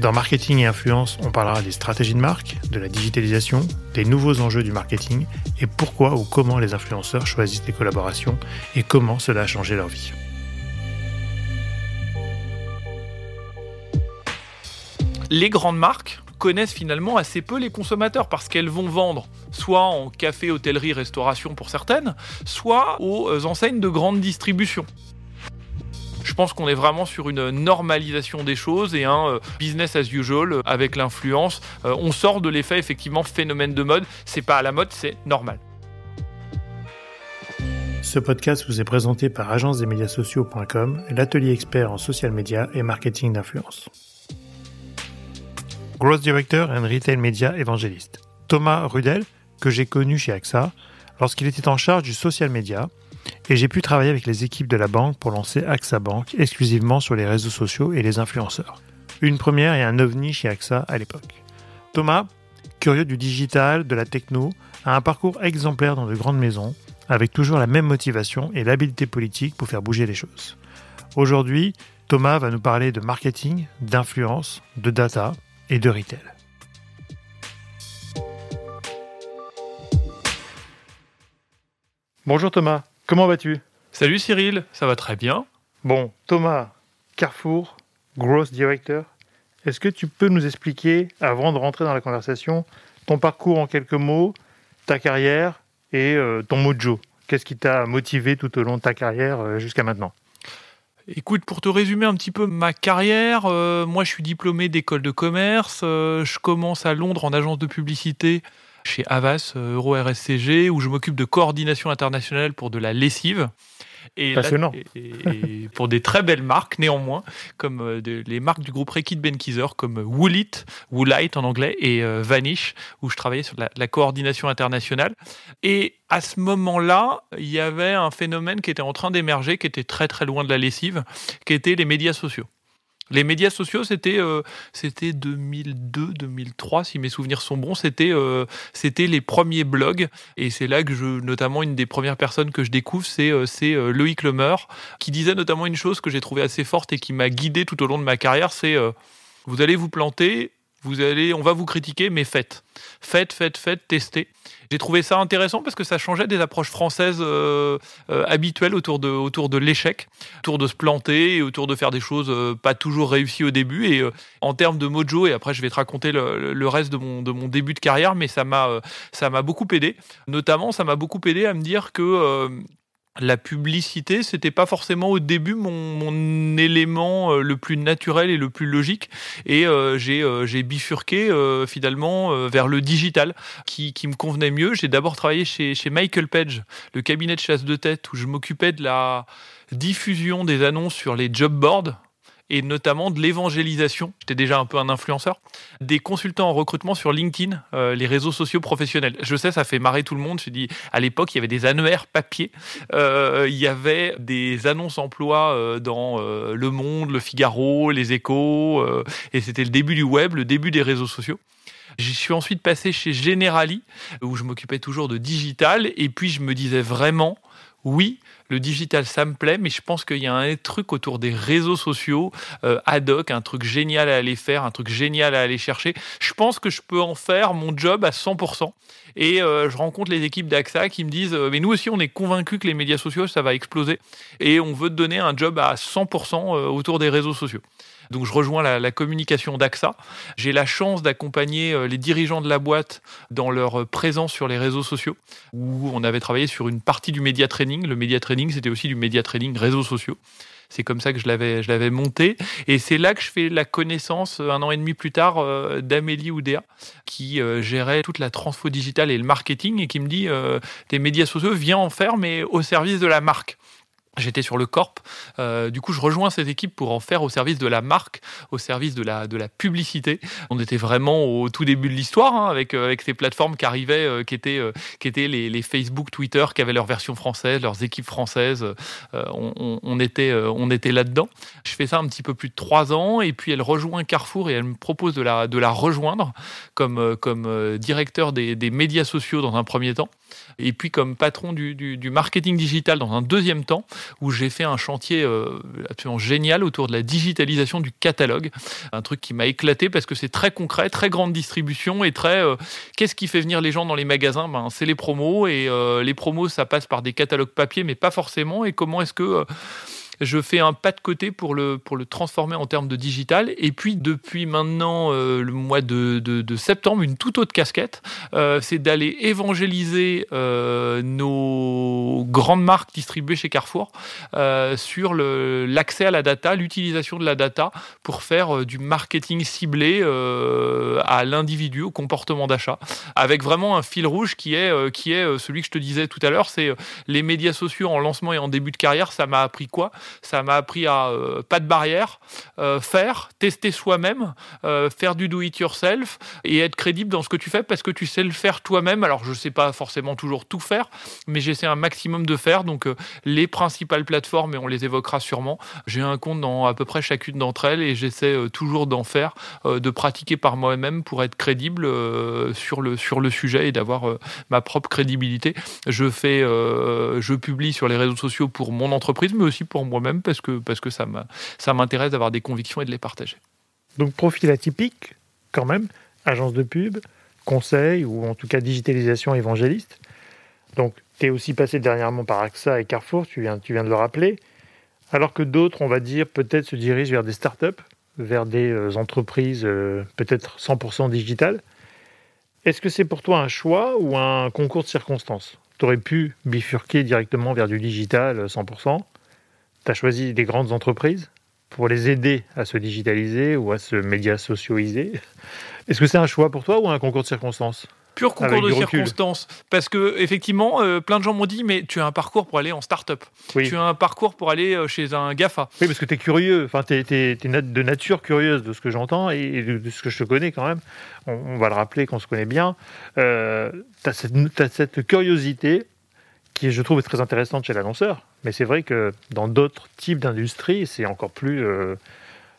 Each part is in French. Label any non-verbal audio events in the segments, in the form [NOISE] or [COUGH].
Dans Marketing et Influence, on parlera des stratégies de marque, de la digitalisation, des nouveaux enjeux du marketing et pourquoi ou comment les influenceurs choisissent des collaborations et comment cela a changé leur vie. Les grandes marques connaissent finalement assez peu les consommateurs parce qu'elles vont vendre soit en café, hôtellerie, restauration pour certaines, soit aux enseignes de grande distribution. Je pense qu'on est vraiment sur une normalisation des choses et un euh, business as usual avec l'influence. Euh, on sort de l'effet effectivement phénomène de mode. C'est pas à la mode, c'est normal. Ce podcast vous est présenté par agence-des-médias-sociaux.com, l'atelier expert en social media et marketing d'influence. Growth Director and Retail Media Évangéliste. Thomas Rudel, que j'ai connu chez AXA, lorsqu'il était en charge du social media, et j'ai pu travailler avec les équipes de la banque pour lancer AXA Bank exclusivement sur les réseaux sociaux et les influenceurs. Une première et un ovni chez AXA à l'époque. Thomas, curieux du digital, de la techno, a un parcours exemplaire dans de grandes maisons, avec toujours la même motivation et l'habileté politique pour faire bouger les choses. Aujourd'hui, Thomas va nous parler de marketing, d'influence, de data et de retail. Bonjour Thomas, comment vas-tu? Salut Cyril, ça va très bien. Bon, Thomas, Carrefour, Growth Director, est-ce que tu peux nous expliquer, avant de rentrer dans la conversation, ton parcours en quelques mots, ta carrière et euh, ton mojo? Qu'est-ce qui t'a motivé tout au long de ta carrière euh, jusqu'à maintenant? Écoute, pour te résumer un petit peu ma carrière, euh, moi je suis diplômé d'école de commerce, je commence à Londres en agence de publicité chez Havas euh, Euro RSCG où je m'occupe de coordination internationale pour de la lessive. Et, Passionnant. et, pour des très belles marques néanmoins, comme euh, les marques du groupe Reckitt Benckiser, comme Woolit, Woolite en anglais, et euh, Vanish, où je travaillais sur la, la coordination internationale. Et à ce moment-là, il y avait un phénomène qui était en train d'émerger, qui était très très loin de la lessive, qui était les médias sociaux. Les médias sociaux, c'était euh, c'était 2002, 2003, si mes souvenirs sont bons. C'était euh, c'était les premiers blogs, et c'est là que je, notamment, une des premières personnes que je découvre, c'est euh, c'est Loïc Lemeur, qui disait notamment une chose que j'ai trouvée assez forte et qui m'a guidé tout au long de ma carrière, c'est vous allez vous planter, vous allez, on va vous critiquer, mais faites, faites, faites, faites, testez. J'ai trouvé ça intéressant parce que ça changeait des approches françaises euh, euh, habituelles autour de, autour de l'échec, autour de se planter et autour de faire des choses euh, pas toujours réussies au début. Et en termes de mojo, et après je vais te raconter le, reste de mon, de mon début de carrière, mais ça m'a ça m'a beaucoup aidé. Notamment, ça m'a beaucoup aidé à me dire que la publicité, c'était pas forcément au début mon, élément euh, le plus naturel et le plus logique. Et euh, euh, j'ai bifurqué finalement vers le digital qui, qui me convenait mieux. J'ai d'abord travaillé chez, chez Michael Page, le cabinet de chasse de tête, où je m'occupais de la diffusion des annonces sur les job boards et notamment de l'évangélisation. J'étais déjà un peu un influenceur. Des consultants en recrutement sur LinkedIn, euh, les réseaux sociaux professionnels. Je sais, ça fait marrer tout le monde. Je dis, à l'époque, il y avait des annuaires papier. Euh, il y avait des annonces emploi euh, dans Le Monde, Le Figaro, Les Échos. et c'était le début du web, le début des réseaux sociaux. Je suis ensuite passé chez Generali, où je m'occupais toujours de digital. Et puis, je me disais vraiment, oui, le digital, ça me plaît, mais je pense qu'il y a un truc autour des réseaux sociaux euh, ad hoc, un truc génial à aller faire, un truc génial à aller chercher. Je pense que je peux en faire mon job à 100%. Et euh, je rencontre les équipes d'AXA qui me disent euh, Mais nous aussi, on est convaincus que les médias sociaux, ça va exploser. Et on veut te donner un job à 100% autour des réseaux sociaux. Donc je rejoins la, communication d'AXA. J'ai la chance d'accompagner euh, les dirigeants de la boîte dans leur euh, présence sur les réseaux sociaux, où on avait travaillé sur une partie du média training. Le média training, c'était aussi du média training réseaux sociaux. C'est comme ça que je l'avais, je l'avais monté. Et c'est là que je fais la connaissance, euh, un an et demi plus tard, d'Amélie Oudéa, qui gérait toute la transfo digitale et le marketing et qui me dit, des médias sociaux, viens en faire, mais au service de la marque. J'étais sur le Corp. Euh, du coup, je rejoins cette équipe pour en faire au service de la marque, au service de la, de la publicité. On était vraiment au tout début de l'histoire hein, avec, euh, avec ces plateformes qui arrivaient, euh, qui étaient, euh, qui étaient les, les, Facebook, Twitter, qui avaient leur version française, leurs équipes françaises. On, on, on, était, on était là-dedans. Je fais ça un petit peu plus de trois ans et puis elle rejoint Carrefour et elle me propose de la, de la rejoindre comme, comme directeur des, des médias sociaux dans un premier temps et puis comme patron du, marketing digital dans un deuxième temps, où j'ai fait un chantier euh, absolument génial autour de la digitalisation du catalogue, un truc qui m'a éclaté parce que c'est très concret, très grande distribution et très euh, qu'est-ce qui fait venir les gens dans les magasins? Ben, C'est les promos et euh, les promos ça passe par des catalogues papier mais pas forcément. Et comment est-ce que je fais un pas de côté pour le, pour le transformer en termes de digital. Et puis, depuis maintenant euh, le mois de, de, septembre, une toute autre casquette, euh, c'est d'aller évangéliser euh, nos grandes marques distribuées chez Carrefour sur l'accès à la data, l'utilisation de la data pour faire du marketing ciblé à l'individu, au comportement d'achat, avec vraiment un fil rouge qui est, qui est celui que je te disais tout à l'heure, c'est les médias sociaux en lancement et en début de carrière, ça m'a appris quoi? Ça m'a appris à euh, pas de barrière, euh, faire, tester soi-même, euh, faire du do it yourself et être crédible dans ce que tu fais parce que tu sais le faire toi-même. Alors je sais pas forcément toujours tout faire, mais j'essaie un maximum de faire. Donc les principales plateformes et on les évoquera sûrement. J'ai un compte dans à peu près chacune d'entre elles et j'essaie toujours d'en faire, de pratiquer par moi-même pour être crédible sur le sur le sujet et d'avoir ma propre crédibilité. Je fais, je publie sur les réseaux sociaux pour mon entreprise, mais aussi pour moi-même parce que, parce que ça m'intéresse d'avoir des convictions et de les partager. Donc profil atypique quand même, agence de pub, conseil ou en tout cas digitalisation évangéliste. Donc tu es aussi passé dernièrement par AXA et Carrefour, tu viens, tu viens de le rappeler, alors que d'autres, on va dire, peut-être se dirigent vers des startups, vers des euh, entreprises euh, peut-être 100% digitales. Est-ce que c'est pour toi un choix ou un concours de circonstances? Tu aurais pu bifurquer directement vers du digital 100%, tu as choisi des grandes entreprises pour les aider à se digitaliser ou à se média socialiser. Est-ce que c'est un choix pour toi ou un concours de circonstances pur concours de circonstances. Parce que effectivement, euh, plein de gens m'ont dit, mais tu as un parcours pour aller en start-up. Oui. Tu as un parcours pour aller euh, chez un GAFA. Oui, parce que tu es curieux. Enfin, tu es, es, de nature curieuse de ce que j'entends et de ce que je te connais quand même. On, on va le rappeler qu'on se connaît bien. Euh, tu as, as, cette curiosité qui, je trouve, est très intéressante chez l'annonceur. Mais c'est vrai que dans d'autres types d'industries, c'est encore plus. Euh,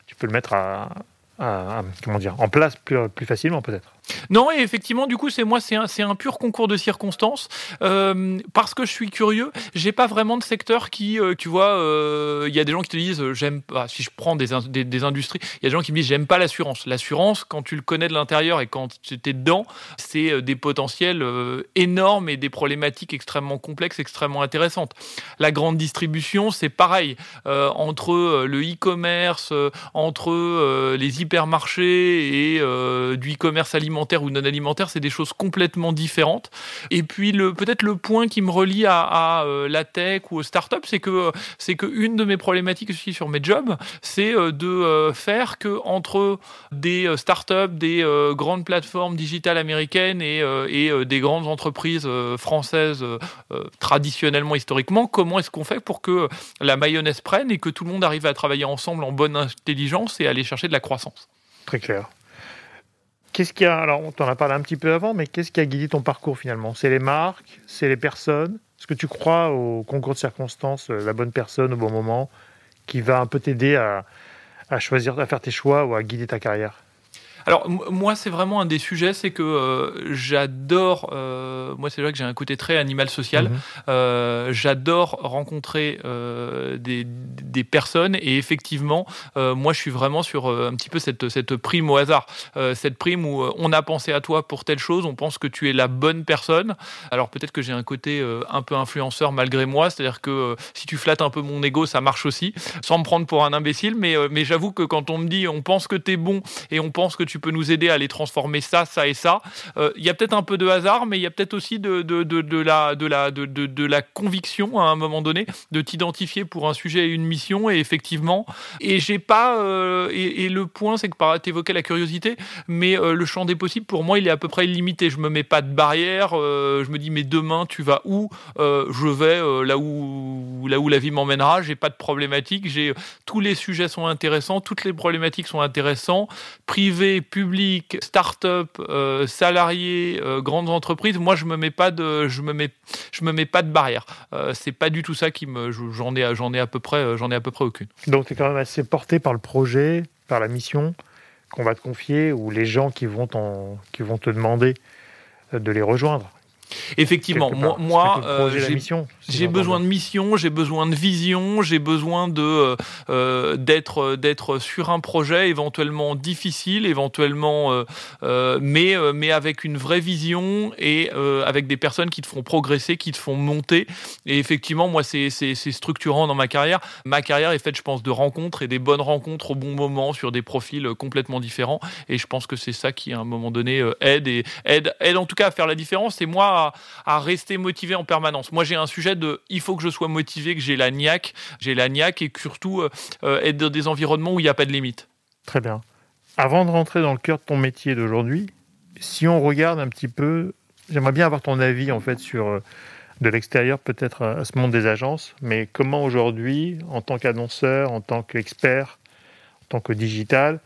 tu peux le mettre à, à, à, comment dire, en place plus, plus facilement, peut-être. Non, et effectivement, du coup, c'est moi, c'est un, un pur concours de circonstances. Euh, parce que je suis curieux, j'ai pas vraiment de secteur qui, euh, tu vois, il euh, y a des gens qui te disent, j'aime pas, si je prends des, des, des industries, il y a des gens qui me disent, j'aime pas l'assurance. L'assurance, quand tu le connais de l'intérieur et quand tu es dedans, c'est des potentiels énormes et des problématiques extrêmement complexes, extrêmement intéressantes. La grande distribution, c'est pareil. entre le e-commerce, entre les hypermarchés et du e-commerce alimentaire, alimentaire ou non alimentaire, c'est des choses complètement différentes. Et puis peut-être le point qui me relie à, à euh, la tech ou aux startups, c'est que c'est une de mes problématiques aussi sur mes jobs, c'est euh, de euh, faire que entre des startups, des grandes plateformes digitales américaines et, et des grandes entreprises françaises traditionnellement historiquement, comment est-ce qu'on fait pour que la mayonnaise prenne et que tout le monde arrive à travailler ensemble en bonne intelligence et aller chercher de la croissance? Très clair. Qu'est-ce qui a, alors on t'en a parlé un petit peu avant, mais qu'est-ce qui a guidé ton parcours finalement? C'est les marques, c'est les personnes? Est-ce que tu crois au concours de circonstances, la bonne personne au bon moment, qui va un peu t'aider à choisir, à faire tes choix ou à guider ta carrière? Alors moi c'est vraiment un des sujets, c'est que euh, j'adore, euh, moi c'est vrai que j'ai un côté très animal social, -hmm. euh, j'adore rencontrer des, des, personnes et effectivement moi je suis vraiment sur un petit peu cette, cette prime au hasard, cette prime où on a pensé à toi pour telle chose, on pense que tu es la bonne personne. Alors peut-être que j'ai un côté un peu influenceur malgré moi, c'est-à-dire que si tu flattes un peu mon ego ça marche aussi, sans me prendre pour un imbécile, mais, mais j'avoue que quand on me dit on pense que tu es bon et on pense que tu tu peux nous aider à les transformer ça, ça et ça. Il y a peut-être un peu de hasard, mais il y a peut-être aussi de, la, conviction à un moment donné de t'identifier pour un sujet et une mission. Et effectivement, et j'ai pas. Et, le point, c'est que par évoquais la curiosité, mais le champ des possibles, pour moi, il est à peu près illimité. Je me mets pas de barrière. je me dis, mais demain, tu vas où? Je vais là où là où la vie m'emmènera. J'ai pas de problématique. J'ai tous les sujets sont intéressants, toutes les problématiques sont intéressantes. Privé, public, start-up, euh, salariés, euh, grandes entreprises. Moi, je me mets pas de, je me mets, je me mets pas de barrière. Euh, c'est pas du tout ça qui me, j'en ai, j'en ai à peu près, j'en ai à peu près aucune. Donc, tu es quand même assez porté par le projet, par la mission qu'on va te confier ou les gens qui vont, qui vont te demander de les rejoindre. Effectivement, moi, moi euh, j'ai besoin de mission, j'ai besoin de vision, j'ai besoin de euh, euh, d'être d'être sur un projet éventuellement difficile, éventuellement, mais mais avec une vraie vision et avec des personnes qui te font progresser, qui te font monter. Et effectivement, moi, c'est structurant dans ma carrière. Ma carrière est faite, je pense, de rencontres et des bonnes rencontres au bon moment sur des profils complètement différents. Et je pense que c'est ça qui, à un moment donné, aide et aide aide en tout cas à faire la différence. Et moi à, rester motivé en permanence. Moi, j'ai un sujet de il faut que je sois motivé, que j'ai la niaque, j'ai la niaque et surtout euh, euh, être dans des environnements où il n'y a pas de limite. Très bien. Avant de rentrer dans le cœur de ton métier d'aujourd'hui, si on regarde un petit peu, j'aimerais bien avoir ton avis en fait sur euh, de l'extérieur peut-être à ce monde des agences, mais comment aujourd'hui, en tant qu'annonceur, en tant qu'expert, en tant que digital,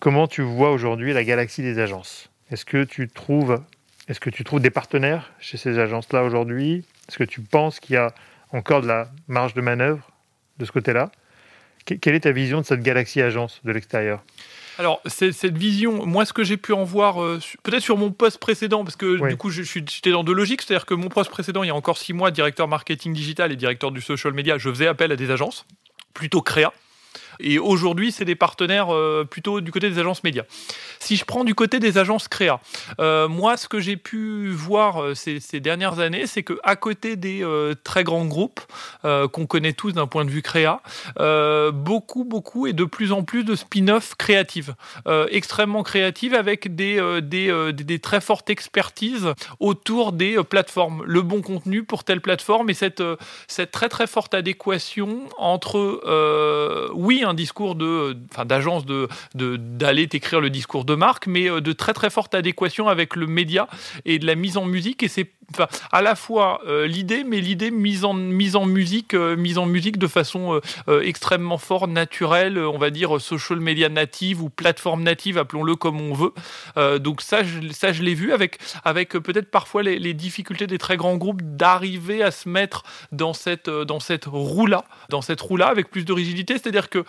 comment tu vois aujourd'hui la galaxie des agences? Est-ce que tu trouves est-ce que tu trouves des partenaires chez ces agences-là aujourd'hui? Est-ce que tu penses qu'il y a encore de la marge de manœuvre de ce côté-là? Quelle est ta vision de cette galaxie agence de l'extérieur? Alors, cette vision, moi, ce que j'ai pu en voir, euh, peut-être sur mon poste précédent, parce que du coup, j'étais dans deux logiques, c'est-à-dire que mon poste précédent, il y a encore six mois, directeur marketing digital et directeur du social media, je faisais appel à des agences, plutôt créa. Et aujourd'hui, c'est des partenaires euh, plutôt du côté des agences médias. Si je prends du côté des agences créa, euh, moi, ce que j'ai pu voir euh, ces, dernières années, c'est que à côté des très grands groupes qu'on connaît tous d'un point de vue créa, beaucoup, beaucoup et de plus en plus de spin-off créatives, extrêmement créatives avec des, très fortes expertises autour des plateformes, le bon contenu pour telle plateforme et cette très très forte adéquation entre oui un discours de, enfin, d'agence de, d'aller t'écrire le discours de marque, mais euh, de très très forte adéquation avec le média et de la mise en musique. Et c'est enfin, à la fois euh, l'idée, mais l'idée mise en, mise en musique, euh, mise en musique de façon extrêmement forte, naturelle, on va dire social media native ou plateforme native, appelons-le comme on veut. donc ça, je, ça, je l'ai vu avec, avec peut-être parfois les, difficultés des très grands groupes d'arriver à se mettre dans cette, dans cette roue-là, dans cette roue-là avec plus de rigidité. C'est-à-dire que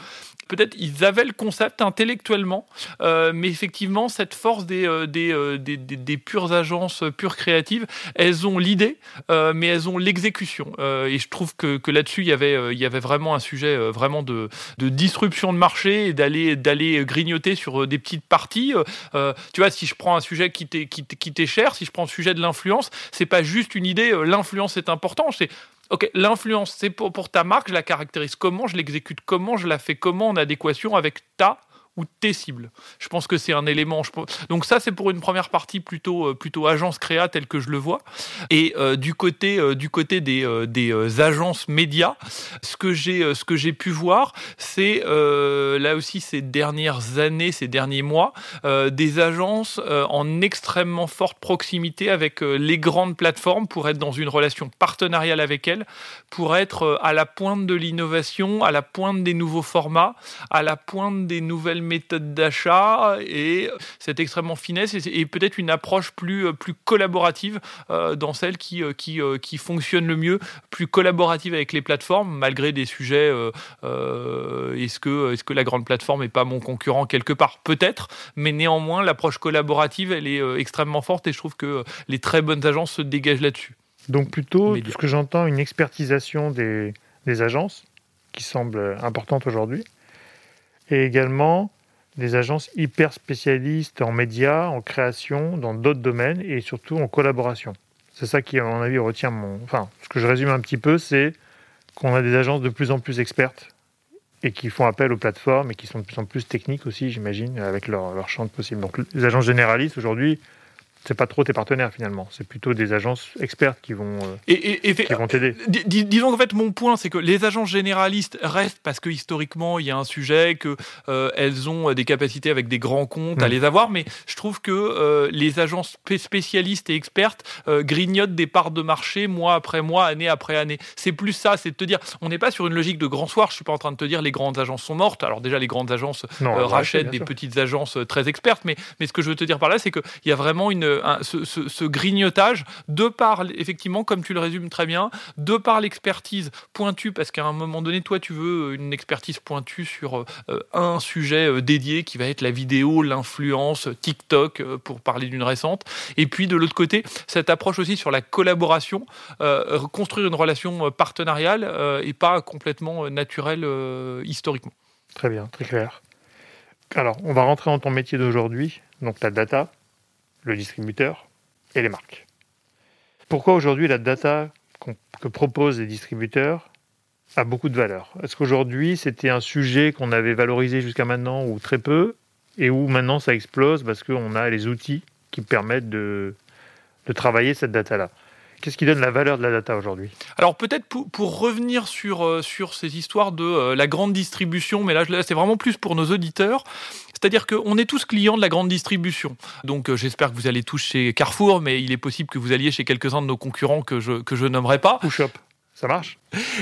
peut-être ils avaient le concept intellectuellement, euh, mais effectivement, cette force des, euh, euh, des, des, des, pures agences, pures créatives, elles ont l'idée, mais elles ont l'exécution. et je trouve que, que là-dessus, il y avait, il y avait vraiment un sujet vraiment de, de disruption de marché et d'aller, grignoter sur des petites parties. tu vois, si je prends un sujet qui t'est, cher, si je prends le sujet de l'influence, c'est pas juste une idée, l'influence est important, c'est Ok, l'influence, c'est pour, ta marque, je la caractérise comment, je l'exécute comment, je la fais comment en adéquation avec ta ou tes cibles. Je pense que c'est un élément. Donc ça, c'est pour une première partie plutôt euh, plutôt agence créa telle que je le vois. Et euh, du côté euh, du côté des, des agences médias, ce que j'ai ce que j'ai pu voir, c'est là aussi ces dernières années, ces derniers mois, des agences en extrêmement forte proximité avec les grandes plateformes pour être dans une relation partenariale avec elles, pour être à la pointe de l'innovation, à la pointe des nouveaux formats, à la pointe des nouvelles méthode d'achat et cette extrêmement finesse et, peut-être une approche plus, plus collaborative euh, dans celle qui, euh, qui, euh, qui fonctionne le mieux, plus collaborative avec les plateformes, malgré des sujets est-ce que, est que la grande plateforme n'est pas mon concurrent quelque part? Peut-être, mais néanmoins, l'approche collaborative, elle est extrêmement forte et je trouve que les très bonnes agences se dégagent là-dessus. Donc plutôt, de ce que j'entends, une expertisation des, des agences qui semble importante aujourd'hui, et également des agences hyper spécialistes en médias, en création, dans d'autres domaines et surtout en collaboration. C'est ça qui, à mon avis, retient mon. Enfin, ce que je résume un petit peu, c'est qu'on a des agences de plus en plus expertes et qui font appel aux plateformes et qui sont de plus en plus techniques aussi, j'imagine, avec leur, leur champ de possible. Donc les agences généralistes aujourd'hui, c'est pas trop tes partenaires finalement, c'est plutôt des agences expertes qui vont euh, et, qui vont t'aider. disons qu'en fait mon point c'est que les agences généralistes restent parce que historiquement il y a un sujet que euh, elles ont des capacités avec des grands comptes à mm. les avoir, mais je trouve que euh, les agences spécialistes et expertes grignotent des parts de marché mois après mois, année après année. C'est plus ça, c'est de te dire on n'est pas sur une logique de grand soir. Je suis pas en train de te dire les grandes agences sont mortes. Alors déjà les grandes agences rachètent des petites agences très expertes, mais mais ce que je veux te dire par là c'est qu'il y a vraiment une ce, grignotage, de par, effectivement, comme tu le résumes très bien, de par l'expertise pointue, parce qu'à un moment donné, toi, tu veux une expertise pointue sur euh, un sujet euh, dédié qui va être la vidéo, l'influence, TikTok, euh, pour parler d'une récente. Et puis, de l'autre côté, cette approche aussi sur la collaboration, construire une relation partenariale et pas complètement naturelle historiquement. Très bien, très clair. Alors, on va rentrer dans ton métier d'aujourd'hui, donc la data le distributeur et les marques. Pourquoi aujourd'hui la data que proposent les distributeurs a beaucoup de valeur? Est-ce qu'aujourd'hui c'était un sujet qu'on avait valorisé jusqu'à maintenant ou très peu et où maintenant ça explose parce qu'on a les outils qui permettent de, travailler cette data-là? Qu'est-ce qui donne la valeur de la data aujourd'hui? Alors peut-être pour, revenir sur, euh, sur ces histoires de euh, la grande distribution, mais là, là c'est vraiment plus pour nos auditeurs. C'est-à-dire qu'on est tous clients de la grande distribution. Donc euh, j'espère que vous allez tous chez Carrefour, mais il est possible que vous alliez chez quelques-uns de nos concurrents que je, que je nommerai pas. Ou Shop. Ça marche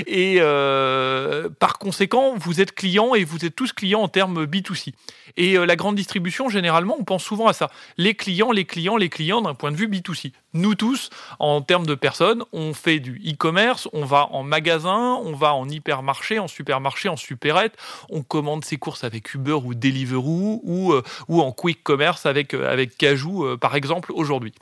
Et euh, par conséquent, vous êtes client et vous êtes tous clients en termes B2C. Et euh, la grande distribution, généralement, on pense souvent à ça. Les clients, les clients, les clients d'un point de vue B2C. Nous tous, en termes de personnes, on fait du e-commerce, on va en magasin, on va en hypermarché, en supermarché, en supérette, on commande ses courses avec Uber ou Deliveroo ou, euh, ou en quick commerce avec, avec Cajou, par exemple, aujourd'hui.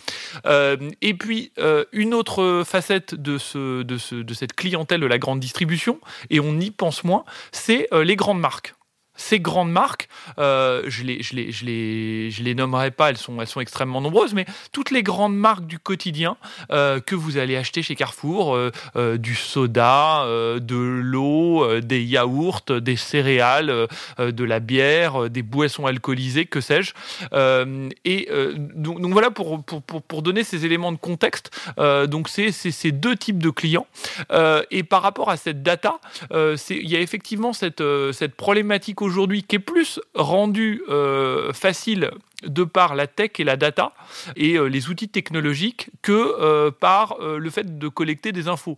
et puis, une autre facette de, ce, de, ce, de cette clientèle de la grande distribution, et on y pense moins, c'est euh, les grandes marques ces grandes marques, euh, je les, je les, je les, je les nommerai pas, elles sont, elles sont extrêmement nombreuses, mais toutes les grandes marques du quotidien euh, que vous allez acheter chez Carrefour, euh, du soda, de l'eau, des yaourts, des céréales, de la bière, des boissons alcoolisées, que sais-je. et donc, donc, voilà pour, pour, pour, donner ces éléments de contexte. donc c'est ces deux types de clients. et par rapport à cette data, il y a effectivement cette, cette problématique aujourd'hui qui est plus rendu euh, facile de par la tech et la data et euh, les outils technologiques que euh, par euh, le fait de collecter des infos.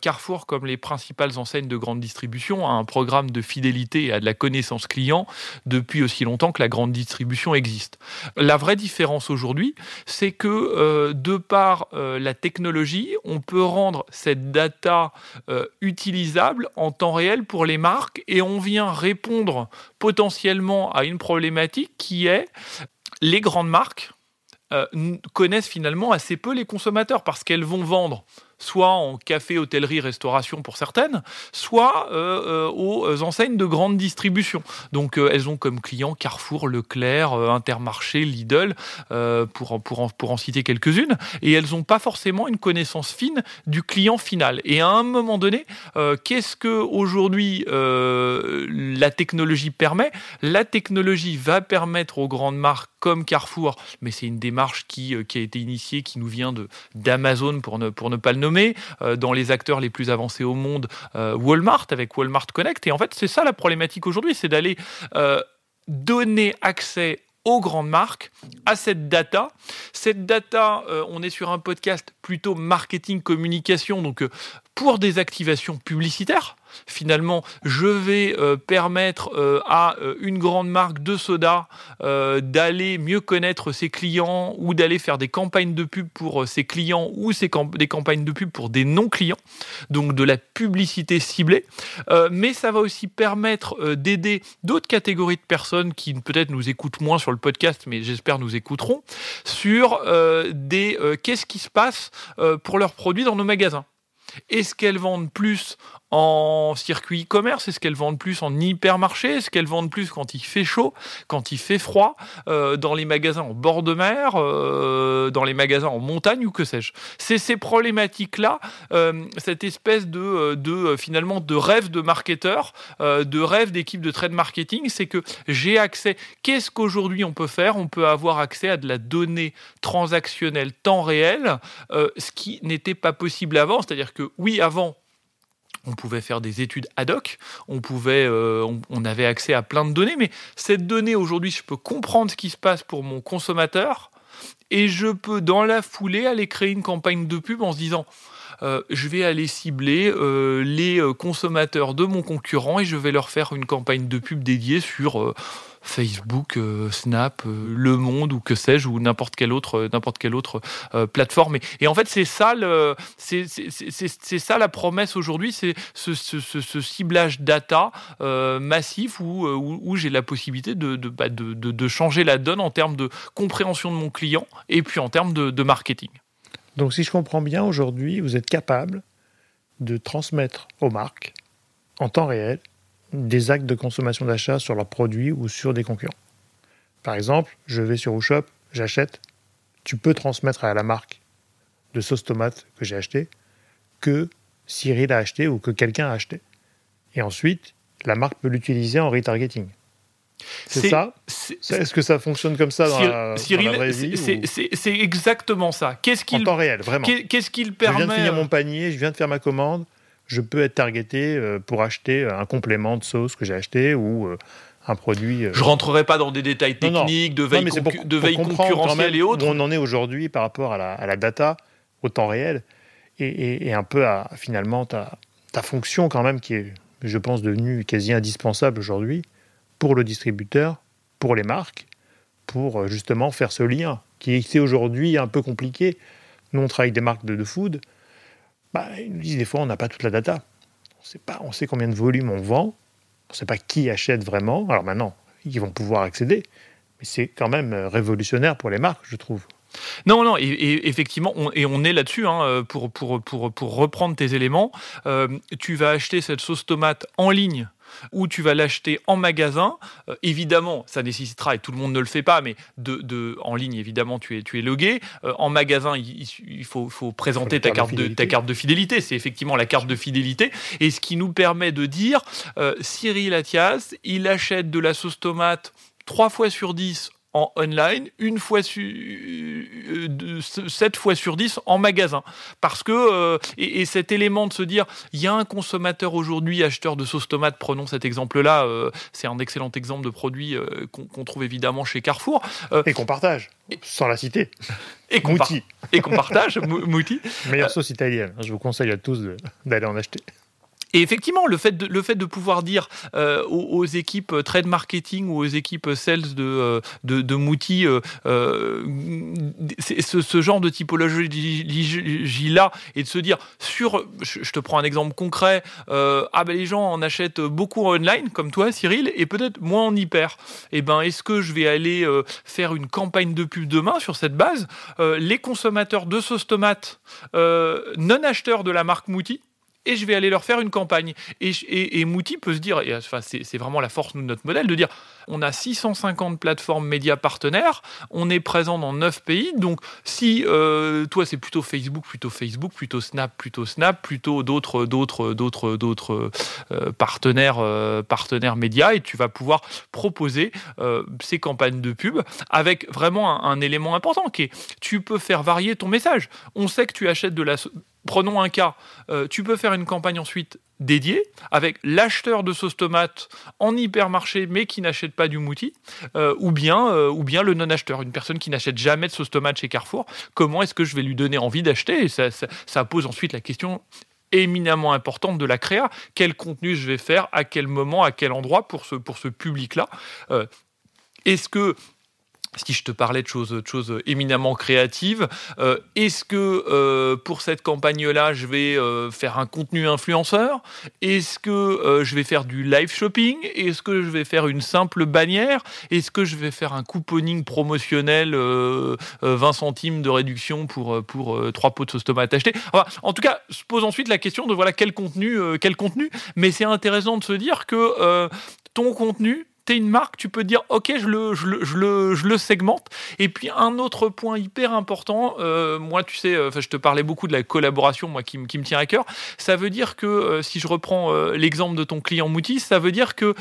Carrefour, comme les principales enseignes de grande distribution, a un programme de fidélité et de la connaissance client depuis aussi longtemps que la grande distribution existe. La vraie différence aujourd'hui, c'est que de par la technologie, on peut rendre cette data utilisable en temps réel pour les marques et on vient répondre potentiellement à une problématique qui est les grandes marques euh, connaissent finalement assez peu les consommateurs parce qu'elles vont vendre soit en café, hôtellerie, restauration pour certaines, soit euh, euh, aux enseignes de grande distribution. Donc elles ont comme clients Carrefour, Leclerc, Intermarché, Lidl, pour, pour, en, pour en citer quelques-unes, et elles n'ont pas forcément une connaissance fine du client final. Et à un moment donné, qu'est-ce que aujourd'hui la technologie permet? La technologie va permettre aux grandes marques comme Carrefour, mais c'est une démarche qui, qui a été initiée, qui nous vient d'Amazon pour ne, pour ne pas le euh, dans les acteurs les plus avancés au monde, euh, Walmart avec Walmart Connect. Et en fait, c'est ça la problématique aujourd'hui, c'est d'aller euh, donner accès aux grandes marques, à cette data. Cette data, on est sur un podcast plutôt marketing communication, donc pour des activations publicitaires. Finalement, je vais euh, permettre euh, à euh, une grande marque de soda d'aller mieux connaître ses clients ou d'aller faire des campagnes de pub pour ses clients ou des campagnes de pub pour des non-clients, donc de la publicité ciblée. mais ça va aussi permettre d'aider d'autres catégories de personnes qui peut-être nous écoutent moins sur le podcast, mais j'espère nous écouteront, sur des qu'est-ce qui se passe pour leurs produits dans nos magasins. Est-ce qu'elles vendent plus en circuit e-commerce Est-ce qu'elles vendent plus en hypermarché? Est-ce qu'elles vendent plus quand il fait chaud, quand il fait froid, euh, dans les magasins en bord de mer, euh, dans les magasins en montagne ou que sais-je? C'est ces problématiques-là, euh, cette espèce de, de finalement de rêve de marketeur, de rêve d'équipe de trade marketing, c'est que j'ai accès. Qu'est-ce qu'aujourd'hui on peut faire? On peut avoir accès à de la donnée transactionnelle temps réel, ce qui n'était pas possible avant. C'est-à-dire que oui, avant on pouvait faire des études ad hoc, on pouvait, euh, on, avait accès à plein de données, mais cette donnée aujourd'hui, je peux comprendre ce qui se passe pour mon consommateur et je peux dans la foulée aller créer une campagne de pub en se disant euh, je vais aller cibler euh, les consommateurs de mon concurrent et je vais leur faire une campagne de pub dédiée sur Facebook, euh, Snap, euh, Le Monde ou que sais-je ou n'importe quelle autre euh, plateforme. Et, en fait, c'est ça la promesse aujourd'hui, c'est ce, ciblage data massif où, j'ai la possibilité bah, de changer la donne en termes de compréhension de mon client et puis en termes de marketing. Donc, si je comprends bien, aujourd'hui, vous êtes capable de transmettre aux marques en temps réel des actes de consommation d'achat sur leurs produits ou sur des concurrents. Par exemple, je vais sur WooShop, j'achète, tu peux transmettre à la marque de sauce tomate que j'ai acheté que Cyril a acheté ou que quelqu'un a acheté. Et ensuite, la marque peut l'utiliser en retargeting. C'est ça Est-ce que ça fonctionne comme ça dans, la, Cyril, vraie vie C'est exactement ça. Qu'est-ce qu'il en temps réel, vraiment. Qu'est-ce qu'il permet Je viens de finir mon panier, je viens de faire ma commande je peux être targeté euh, pour acheter euh, un complément de sauce que j'ai acheté ou euh, un produit. Je rentrerai pas dans des détails techniques, de veille, de veille concurrentielle et autres. Où on en est aujourd'hui par rapport à la, data au temps réel et, un peu à finalement ta, ta, fonction quand même qui est, je pense, devenue quasi indispensable aujourd'hui pour le distributeur, pour les marques, pour justement faire ce lien qui est aujourd'hui un peu compliqué. Nous, on travaille avec des marques de, de food bah, ils nous disent des fois on n'a pas toute la data. On sait pas, on sait combien de volume on vend, on ne sait pas qui achète vraiment. Alors maintenant, ils vont pouvoir accéder, mais c'est quand même euh, révolutionnaire pour les marques, je trouve. Non, non, et, effectivement, et on est là-dessus, hein, pour, pour, pour, pour, reprendre tes éléments. Euh, tu vas acheter cette sauce tomate en ligne ou tu vas l'acheter en magasin. Euh, évidemment, ça nécessitera, et tout le monde ne le fait pas, mais de, en ligne, évidemment, tu es, tu es logué. Euh, en magasin, il, faut, faut, présenter ta carte, de, ta carte de fidélité. C'est effectivement la carte de fidélité. Et ce qui nous permet de dire, euh, Cyril Athias, il achète de la sauce tomate trois fois sur 10 en online, une fois su, euh, 7 fois sur 10 en magasin. Parce que, euh, et, cet élément de se dire, il y a un consommateur aujourd'hui, acheteur de sauce tomate, prenons cet exemple-là, euh, c'est un excellent exemple de produit euh, qu'on trouve évidemment chez Carrefour. et qu'on partage, sans la citer. Et qu'on partage, Mouti. Meilleure sauce italienne, je vous conseille à tous d'aller en acheter. Et effectivement, le fait de, pouvoir dire euh, aux, équipes euh, trade marketing ou aux équipes sales de, euh, de, Mouti, ce, genre de typologie-là, et de se dire, sur, je, te prends un exemple concret, ah ben les gens en achètent beaucoup online, comme toi Cyril, et peut-être moins en hyper. Et eh ben, est-ce que je vais aller faire une campagne de pub demain sur cette base? Les consommateurs de sauce tomate non acheteurs de la marque Mouti, et je vais aller leur faire une campagne. Et, Mouti peut se dire, et enfin, c'est vraiment la force de notre modèle, de dire on a 650 plateformes médias partenaires, on est présent dans 9 pays, donc si euh, toi c'est plutôt Facebook, plutôt Facebook, plutôt Snap, plutôt Snap, plutôt d'autres d'autres d'autres d'autres euh, partenaires euh, partenaires médias, et tu vas pouvoir proposer ces campagnes de pub avec vraiment un élément important qui est tu peux faire varier ton message. On sait que tu achètes de la Prenons un cas, euh, tu peux faire une campagne ensuite dédiée avec l'acheteur de sauce tomate en hypermarché mais qui n'achète pas du mouti, euh, ou, bien, euh, ou bien le non-acheteur, une personne qui n'achète jamais de sauce tomate chez Carrefour. Comment est-ce que je vais lui donner envie d'acheter? Ça, ça, pose ensuite la question éminemment importante de la créa. Quel contenu je vais faire, à quel moment, à quel endroit? Pour ce, pour ce public-là. Est-ce que si je te parlais de choses, éminemment créatives, euh, est-ce que euh, pour cette campagne-là, je vais euh, faire un contenu influenceur? Est-ce que je vais faire du live shopping? Est-ce que je vais faire une simple bannière? Est-ce que je vais faire un couponing promotionnel 20 centimes de réduction pour, pour 3 pots de sauce tomate achetés En tout cas, se pose ensuite la question de voilà quel contenu, quel contenu? Mais c'est intéressant de se dire que ton contenu, es une marque, tu peux dire ok, je le, je le, je le, je le segmente. Et puis un autre point hyper important, euh, moi tu sais, euh, je te parlais beaucoup de la collaboration, moi qui, qui me tient à cœur. Ça veut dire que euh, si je reprends l'exemple de ton client Moutis, ça veut dire que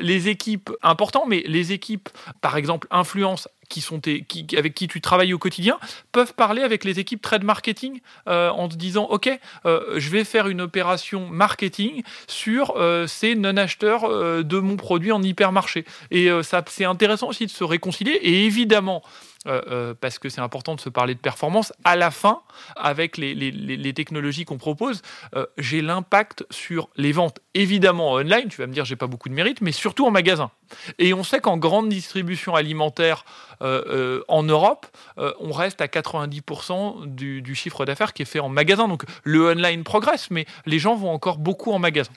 les équipes importantes, mais les équipes, par exemple, influence qui sont qui, avec qui tu travailles au quotidien peuvent parler avec les équipes trade marketing euh, en te disant ok euh, je vais faire une opération marketing sur euh, ces non acheteurs de mon produit en hypermarché. Et ça c'est intéressant aussi de se réconcilier. Et évidemment euh, euh, parce que c'est important de se parler de performance, à la fin, avec les, technologies qu'on propose, euh, j'ai l'impact sur les ventes. Évidemment online, tu vas me dire j'ai pas beaucoup de mérite, mais surtout en magasin. Et on sait qu'en grande distribution alimentaire en Europe, on reste à 90% du, du chiffre d'affaires qui est fait en magasin. Donc le online progresse, mais les gens vont encore beaucoup en magasin.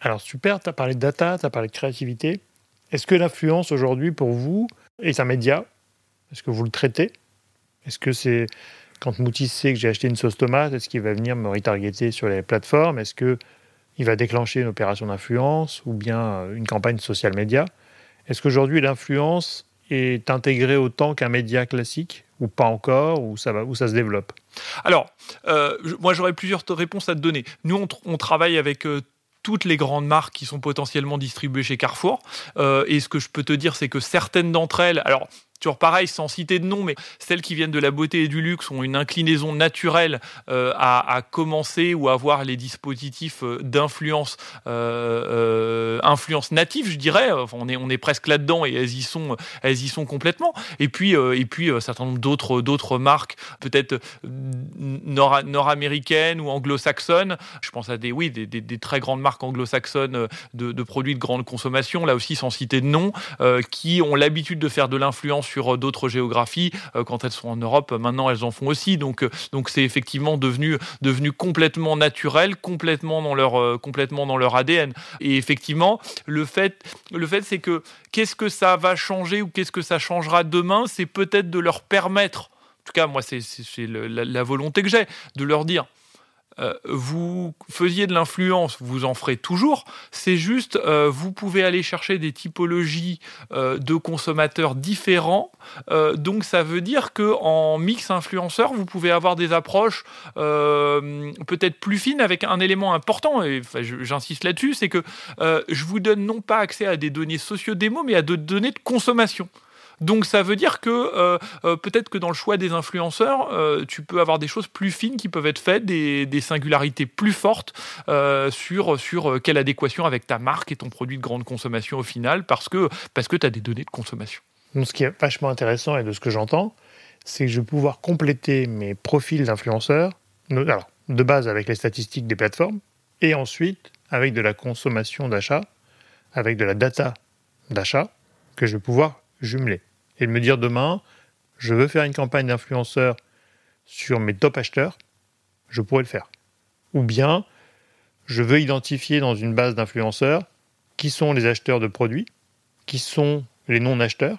Alors super, tu as parlé de data, tu as parlé de créativité. Est-ce que l'influence aujourd'hui pour vous est un média est-ce que vous le traitez? Est-ce que c'est quand Moutis sait que j'ai acheté une sauce tomate, est-ce qu'il va venir me retargeter sur les plateformes? Est-ce qu'il va déclencher une opération d'influence ou bien euh, une campagne social média Est-ce qu'aujourd'hui l'influence est intégrée autant qu'un média classique ou pas encore, ou ça, va, ça se développe? Alors, euh, moi j'aurais plusieurs réponses à te donner. Nous, on, travaille avec euh, toutes les grandes marques qui sont potentiellement distribuées chez Carrefour. et ce que je peux te dire, c'est que certaines d'entre elles, alors Toujours pareil, sans citer de nom, mais celles qui viennent de la beauté et du luxe ont une inclinaison naturelle euh, à, commencer ou à avoir les dispositifs euh, d'influence, euh, influence native, je dirais. on est on est presque là-dedans et elles y sont elles y sont complètement. Et puis et puis un certain nombre d'autres d'autres marques, peut-être nord-américaines ou anglo-saxonnes. Je pense à des oui des, des, très grandes marques anglo-saxonnes de, de, produits de grande consommation, là aussi sans citer de nom, qui ont l'habitude de faire de l'influence euh, d'autres géographies. Euh, quand elles sont en Europe, maintenant elles en font aussi. Donc, euh, donc c'est effectivement devenu, devenu complètement naturel, complètement dans leur, complètement dans leur ADN. Et effectivement, le fait, le fait c'est que qu'est-ce que ça va changer ou qu'est-ce que ça changera demain, c'est peut-être de leur permettre en tout cas, moi, c'est la, volonté que j'ai de leur dire euh, vous faisiez de l'influence, vous en ferez toujours. C'est juste, euh, vous pouvez aller chercher des typologies euh, de consommateurs différents. donc, ça veut dire que en mix influenceur, vous pouvez avoir des approches peut-être plus fines avec un élément important. Et j'insiste là-dessus, c'est que je vous donne non pas accès à des données socio-démo, mais à des données de consommation. Donc ça veut dire que euh, euh, peut-être que dans le choix des influenceurs, euh, tu peux avoir des choses plus fines qui peuvent être faites, des, singularités plus fortes sur, sur quelle adéquation avec ta marque et ton produit de grande consommation au final, parce que, parce que tu as des données de consommation. Ce qui est vachement intéressant et de ce que j'entends, c'est que je vais pouvoir compléter mes profils d'influenceurs, de base avec les statistiques des plateformes, et ensuite avec de la consommation d'achat, avec de la data d'achat, que je vais pouvoir jumeler et de me dire demain, je veux faire une campagne d'influenceur sur mes top acheteurs, je pourrais le faire. Ou bien, je veux identifier dans une base d'influenceurs qui sont les acheteurs de produits, qui sont les non-acheteurs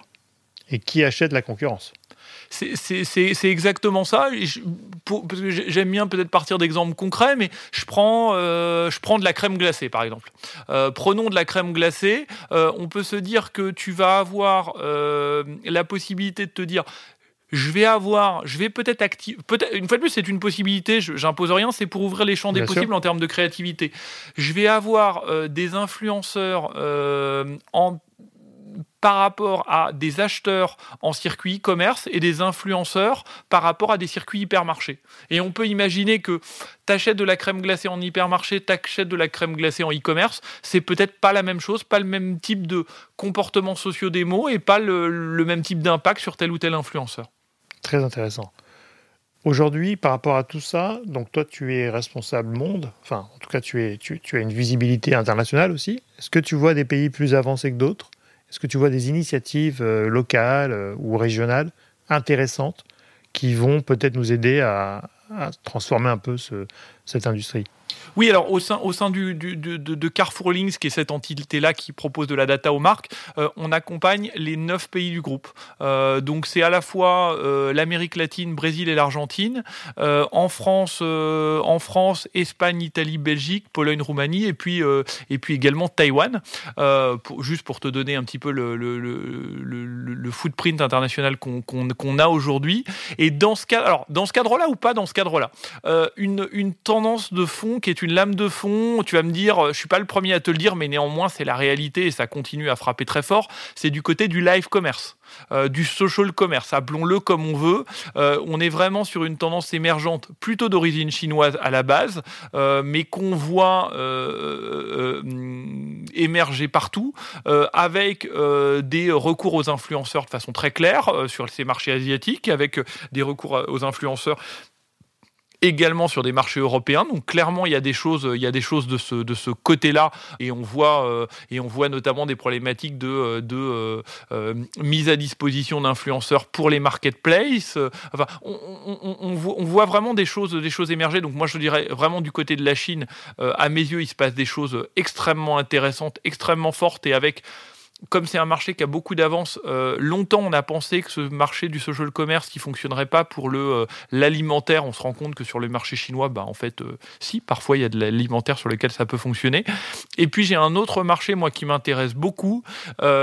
et qui achètent la concurrence c'est exactement ça. J'aime bien peut-être partir d'exemples concrets, mais je prends, euh, je prends de la crème glacée, par exemple. Euh, prenons de la crème glacée. Euh, on peut se dire que tu vas avoir la possibilité de te dire je vais avoir, je vais peut-être activer, une fois de plus, c'est une possibilité, j'impose rien, c'est pour ouvrir les champs des possibles en termes de créativité. Je vais avoir des influenceurs en par rapport à des acheteurs en circuit e-commerce et des influenceurs par rapport à des circuits hypermarchés. Et on peut imaginer que tu achètes de la crème glacée en hypermarché, tu achètes de la crème glacée en e-commerce, c'est peut-être pas la même chose, pas le même type de comportement socio-démo et pas le, même type d'impact sur tel ou tel influenceur. Très intéressant. Aujourd'hui, par rapport à tout ça, donc toi tu es responsable monde, enfin en tout cas tu, es, tu as une visibilité internationale aussi. Est-ce que tu vois des pays plus avancés que d'autres? Est-ce que tu vois des initiatives locales ou régionales intéressantes qui vont peut-être nous aider à, transformer un peu cette industrie? Oui, alors au sein, du, de, Carrefour Links, qui est cette entité-là qui propose de la data aux marques, euh, on accompagne les neuf pays du groupe. Euh, donc c'est à la fois euh, l'Amérique latine, Brésil et l'Argentine, en France, en France, Espagne, Italie, Belgique, Pologne, Roumanie, et puis et puis également Taïwan. juste pour te donner un petit peu le, le, le, footprint international qu'on a aujourd'hui. Et dans ce cadre-là ou pas dans ce cadre-là, une, une tendance de fond qui est une lame de fond. Tu vas me dire, je suis pas le premier à te le dire, mais néanmoins c'est la réalité et ça continue à frapper très fort. C'est du côté du live commerce. Euh, du social commerce, appelons-le comme on veut. Euh, on est vraiment sur une tendance émergente plutôt d'origine chinoise à la base, euh, mais qu'on voit émerger partout, avec des recours aux influenceurs de façon très claire sur ces marchés asiatiques, avec des recours aux influenceurs également sur des marchés européens. Donc clairement, il y a des choses, il y a des choses de ce, de ce côté-là, et on voit euh, et on voit notamment des problématiques de, euh, de euh, mise à disposition d'influenceurs pour les marketplaces. Enfin, on, voit, vraiment des choses, des choses émerger. Donc moi, je dirais vraiment du côté de la Chine, à mes yeux, il se passe des choses extrêmement intéressantes, extrêmement fortes, et avec comme c'est un marché qui a beaucoup d'avance, euh, longtemps on a pensé que ce marché du social commerce qui fonctionnerait pas pour le euh, l'alimentaire, on se rend compte que sur le marché chinois, bah en fait euh, si, parfois il y a de l'alimentaire sur lequel ça peut fonctionner. Et puis j'ai un autre marché moi qui m'intéresse beaucoup,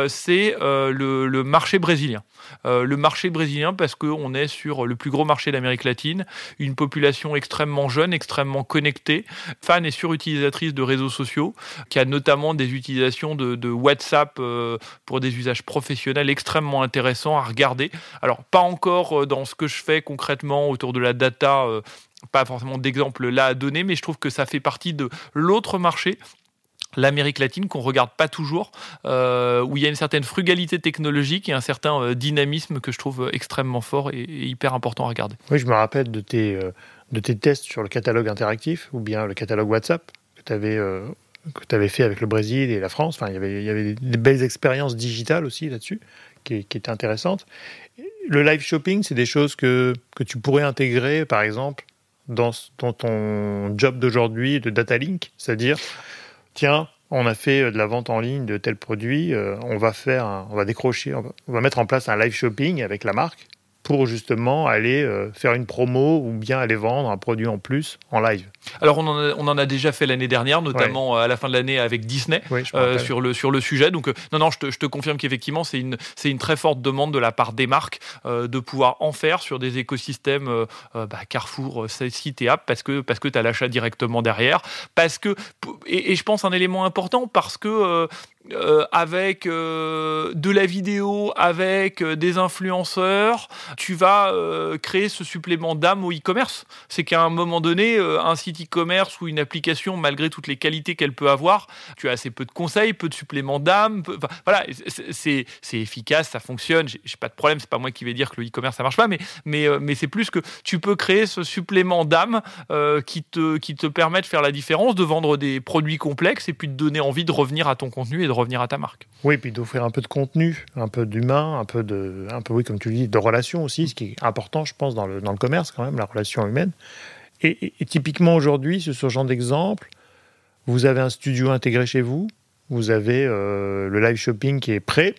c'est le, marché brésilien. le marché brésilien parce qu'on est sur le plus gros marché d'Amérique latine, une population extrêmement jeune, extrêmement connectée, fan et surutilisatrice de réseaux sociaux, qui a notamment des utilisations de, WhatsApp pour des usages professionnels extrêmement intéressants à regarder. Alors, pas encore euh, dans ce que je fais concrètement autour de la data, euh, pas forcément d'exemple là à donner, mais je trouve que ça fait partie de l'autre marché l'Amérique latine qu'on regarde pas toujours, où il y a une certaine frugalité technologique et un certain dynamisme que je trouve extrêmement fort et, hyper important à regarder. Oui, je me rappelle de tes, de tes tests sur le catalogue interactif ou bien le catalogue WhatsApp que tu avais que tu avais fait avec le Brésil et la France. Enfin, il y avait, il y avait des belles expériences digitales aussi là-dessus qui, qui, étaient intéressantes. Le live shopping, c'est des choses que, que tu pourrais intégrer, par exemple, dans, ton job d'aujourd'hui de data link, c'est-à-dire, tiens, on a fait de la vente en ligne de tel produit, euh, on va faire, on va décrocher, on va mettre en place un live shopping avec la marque pour justement aller euh, faire une promo ou bien aller vendre un produit en plus en live. Alors on en a, on en a déjà fait l'année dernière, notamment à la fin de l'année avec Disney euh, sur, le, sur le sujet. Donc euh, non, non, je te, je te confirme qu'effectivement c'est une, c'est une très forte demande de la part des marques de pouvoir en faire sur des écosystèmes bah, Carrefour, site et app parce que, parce que tu as l'achat directement derrière. Parce que, et, et, je pense un élément important parce que euh, avec euh, de la vidéo, avec euh, des influenceurs, tu vas créer ce supplément d'âme au e-commerce. C'est qu'à un moment donné, un site e-commerce ou une application, malgré toutes les qualités qu'elle peut avoir, tu as assez peu de conseils, peu de suppléments d'âme. voilà, c'est efficace, ça fonctionne. J'ai pas de problème. C'est pas moi qui vais dire que le e-commerce ça marche pas, mais mais mais c'est plus que tu peux créer ce supplément d'âme qui te qui te permet de faire la différence, de vendre des produits complexes et puis de donner envie de revenir à ton contenu et de revenir à ta marque. Oui, puis d'offrir un peu de contenu, un peu d'humain, un peu de, un peu oui, comme tu dis, de relation aussi, ce qui est important, je pense, dans le, dans le commerce quand même, la relation humaine. Et, typiquement aujourd'hui, sur ce genre d'exemple, vous avez un studio intégré chez vous, vous avez euh, le live shopping qui est prêt,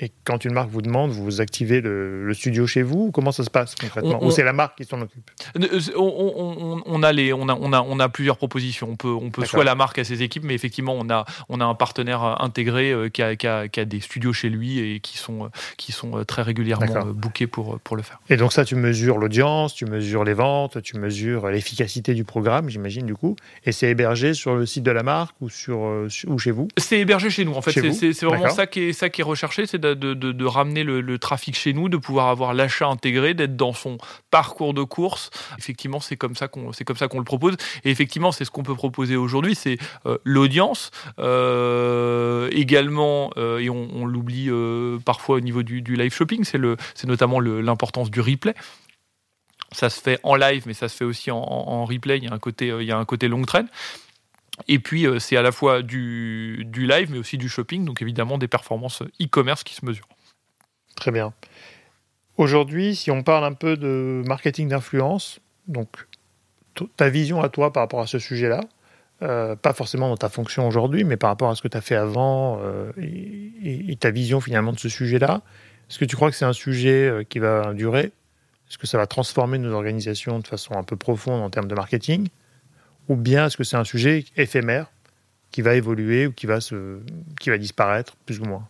et quand une marque vous demande, vous activez le, studio chez vous Comment ça se passe concrètement Ou c'est la marque qui s'en occupe euh, on, a les, on, a, on, a, on a plusieurs propositions. On peut, on peut soit la marque à ses équipes, mais effectivement, on a, on a un partenaire euh, intégré euh, qui a, qui, a, qui a, des studios chez lui et qui sont, qui sont très régulièrement bookés pour, pour le faire. Et donc ça, tu mesures l'audience, tu mesures les ventes, tu mesures l'efficacité du programme, j'imagine, du coup. Et c'est hébergé sur le site de la marque ou, sur, ou chez vous C'est hébergé chez nous, en fait. C'est vraiment ça qui, est, ça qui est recherché, c'est de, ramener le, trafic chez nous, de pouvoir avoir l'achat intégré, d'être dans son parcours de course. Effectivement, c'est comme ça qu'on c'est comme ça qu'on le propose. Et effectivement, c'est ce qu'on peut proposer aujourd'hui, c'est euh, l'audience euh, également, euh, et on, l'oublie parfois au niveau du, live shopping, c'est le c'est notamment l'importance du replay ça se fait en live, mais ça se fait aussi en, replay. Il y a un côté, il y a un côté long train. Et puis, c'est à la fois du, du live, mais aussi du shopping, donc évidemment des performances e-commerce qui se mesurent. Très bien. Aujourd'hui, si on parle un peu de marketing d'influence, donc ta vision à toi par rapport à ce sujet-là, euh, pas forcément dans ta fonction aujourd'hui, mais par rapport à ce que tu as fait avant euh, et, ta vision finalement de ce sujet-là, est-ce que tu crois que c'est un sujet euh, qui va durer? Est-ce que ça va transformer nos organisations de façon un peu profonde en termes de marketing? Ou bien est-ce que c'est un sujet éphémère qui va évoluer ou qui va, se, qui va disparaître plus ou moins?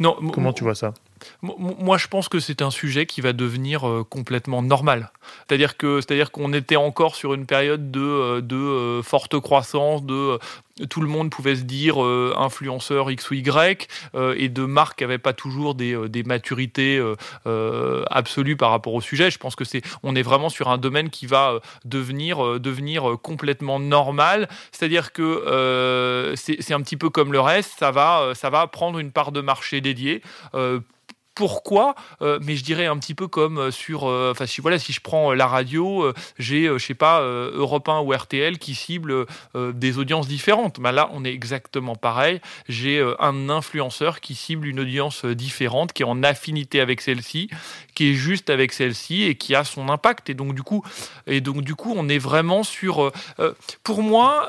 Non, Comment tu vois ça? Moi, je pense que c'est un sujet qui va devenir euh, complètement normal. C'est-à-dire que, c'est-à-dire qu'on était encore sur une période de, euh, de euh, forte croissance, de tout le monde pouvait se dire influenceur X ou Y, et de marques n'avaient pas toujours des, des maturités absolues par rapport au sujet. Je pense que c'est, on est vraiment sur un domaine qui va devenir, devenir complètement normal. C'est-à-dire que c'est, un petit peu comme le reste, ça va, ça va prendre une part de marché dédiée pourquoi, euh, mais je dirais un petit peu comme euh, sur, euh, enfin si voilà, si je prends la radio, j'ai, je sais pas, Europe 1 ou RTL qui ciblent des audiences différentes. Mais là, on est exactement pareil. J'ai un influenceur qui cible une audience différente, qui est en affinité avec celle-ci, qui est juste avec celle-ci et qui a son impact. Et donc du coup, et donc du coup, on est vraiment sur. pour moi,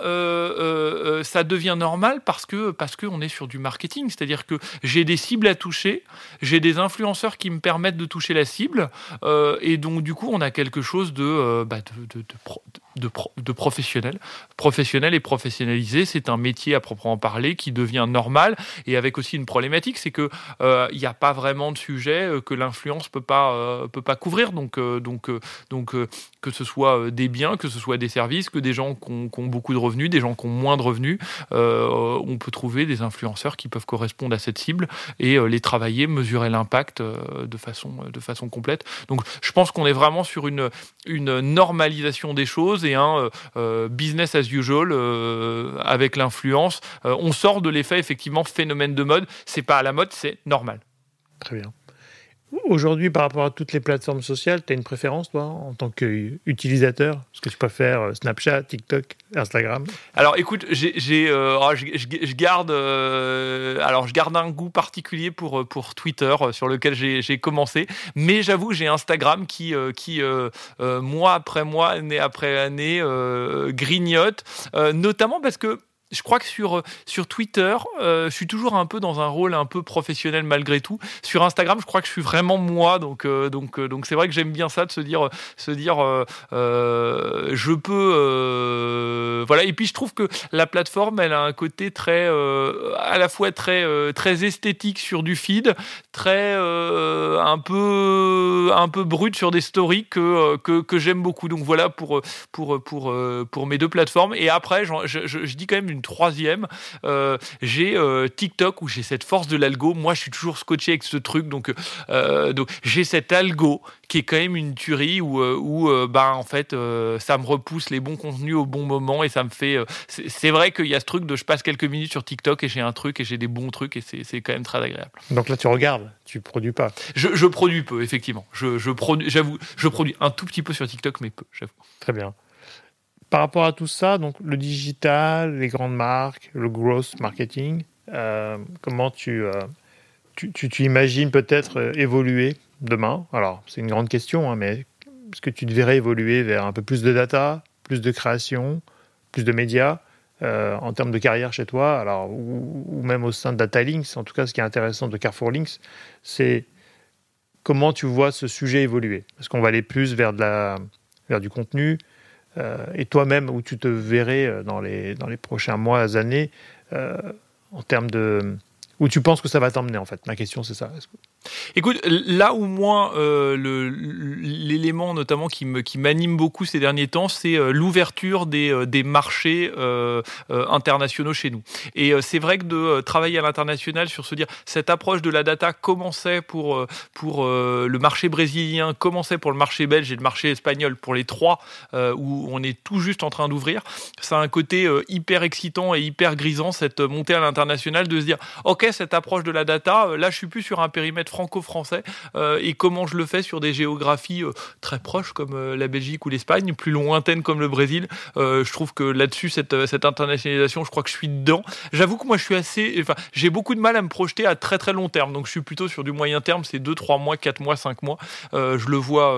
ça devient normal parce que parce que on est sur du marketing, c'est-à-dire que j'ai des cibles à toucher, j'ai des influenceurs qui me permettent de toucher la cible. Euh, et donc, du coup, on a quelque chose de, euh, bah, de, de, professionnel. Professionnel et professionnalisé, c'est un métier à proprement parler qui devient normal et avec aussi une problématique, c'est que euh, n'y a pas vraiment de sujet que l'influence peut pas peut pas couvrir. Donc donc donc que ce soit des biens, que ce soit des services, que des gens qui ont, ont beaucoup de revenus, des gens qui ont moins de revenus, on peut trouver des influenceurs qui peuvent correspondre à cette cible et les travailler, mesurer l'impact euh, de façon, euh, de façon complète. Donc je pense qu'on est vraiment sur une, une normalisation des choses et un euh, business as usual avec l'influence. on sort de l'effet effectivement phénomène de mode. C'est pas à la mode, c'est normal. Très bien. Aujourd'hui, par rapport à toutes les plateformes sociales, tu as une préférence, toi, en tant qu'utilisateur? Est-ce que tu préfères euh, Snapchat, TikTok, Instagram? Alors, écoute, euh, je, garde, euh, un goût particulier pour, pour Twitter, sur lequel j'ai commencé. Mais j'avoue, j'ai Instagram qui, qui mois après mois, année après année, grignote. notamment parce que je crois que sur, euh, sur Twitter, euh, je suis toujours un peu dans un rôle un peu professionnel malgré tout. Sur Instagram, je crois que je suis vraiment moi, donc euh, donc donc c'est vrai que j'aime bien ça de se dire se dire je peux voilà. Et puis je trouve que la plateforme, elle a un côté très à la fois très très esthétique sur du feed, très un peu un peu brut sur des stories que que, j'aime beaucoup. Donc voilà pour pour pour pour mes deux plateformes. Et après, je, je dis quand même une troisième. Euh, j'ai euh, TikTok où j'ai cette force de l'algo. Moi, je suis toujours scotché avec ce truc. Donc, euh, donc j'ai cet algo qui est quand même une tuerie où, où bah, en fait, ça me repousse les bons contenus au bon moment et ça me fait. c'est vrai qu'il y a ce truc de je passe quelques minutes sur TikTok et j'ai un truc et j'ai des bons trucs et c'est quand même très agréable. Donc là, tu regardes, tu produis pas. Je, je produis peu, effectivement. Je, je produis, j'avoue, je produis un tout petit peu sur TikTok, mais peu, j'avoue. Très bien par rapport à tout ça, donc le digital, les grandes marques, le growth marketing, euh, comment tu, euh, tu, tu, imagines peut-être euh, évoluer demain? Alors, c'est une grande question, hein, mais est-ce que tu devrais évoluer vers un peu plus de data, plus de création, plus de médias en termes de carrière chez toi, alors, ou, même au sein de Data Links En tout cas, ce qui est intéressant de Carrefour Links, c'est comment tu vois ce sujet évoluer? Est-ce qu'on va aller plus vers, de la, vers du contenu et toi-même, où tu te verrais euh, dans les, dans les prochains mois, années, euh, en termes de... où tu penses que ça va t'emmener, en fait? Ma question, c'est ça. Écoute, là où moi, euh, l'élément notamment qui me qui m'anime beaucoup ces derniers temps, c'est euh, l'ouverture des, euh, des marchés internationaux chez nous. Et c'est vrai que de travailler à l'international sur se dire cette approche de la data commençait pour pour le marché brésilien, commençait pour le marché belge et le marché espagnol pour les trois où on est tout juste en train d'ouvrir. Ça a un côté hyper excitant et hyper grisant cette montée à l'international de se dire ok cette approche de la data, là je suis plus sur un périmètre franco-français et comment je le fais sur des géographies très proches comme la Belgique ou l'Espagne, plus lointaines comme le Brésil. je trouve que là-dessus, cette, internationalisation, je crois que je suis dedans. J'avoue que moi, je suis assez, enfin, j'ai beaucoup de mal à me projeter à très très long terme. Donc, je suis plutôt sur du moyen terme, c'est 2, 3 mois, 4 mois, 5 mois. je le vois,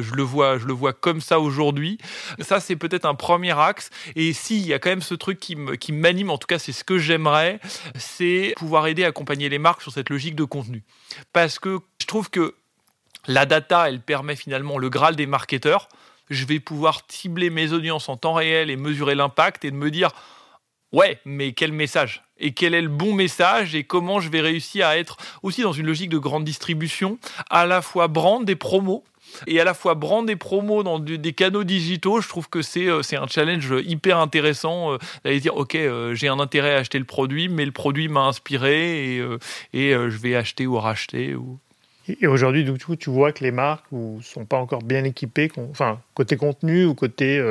je le vois, je le vois comme ça aujourd'hui. Ça, c'est peut-être un premier axe. Et s'il y a quand même ce truc qui m'anime, en tout cas, c'est ce que j'aimerais, c'est pouvoir aider à accompagner les marques sur cette logique de contenu. Parce que je trouve que la data, elle permet finalement le graal des marketeurs. Je vais pouvoir cibler mes audiences en temps réel et mesurer l'impact et de me dire, ouais, mais quel message? Et quel est le bon message et comment je vais réussir à être aussi dans une logique de grande distribution, à la fois brand des promos et à la fois brand des promos dans des canaux digitaux, je trouve que c'est euh, c'est un challenge hyper intéressant euh, d'aller dire ok euh, j'ai un intérêt à acheter le produit, mais le produit m'a inspiré et, et je vais acheter ou racheter et aujourd'hui, du coup, tu vois que les marques ne sont pas encore bien équipées, enfin, côté contenu ou côté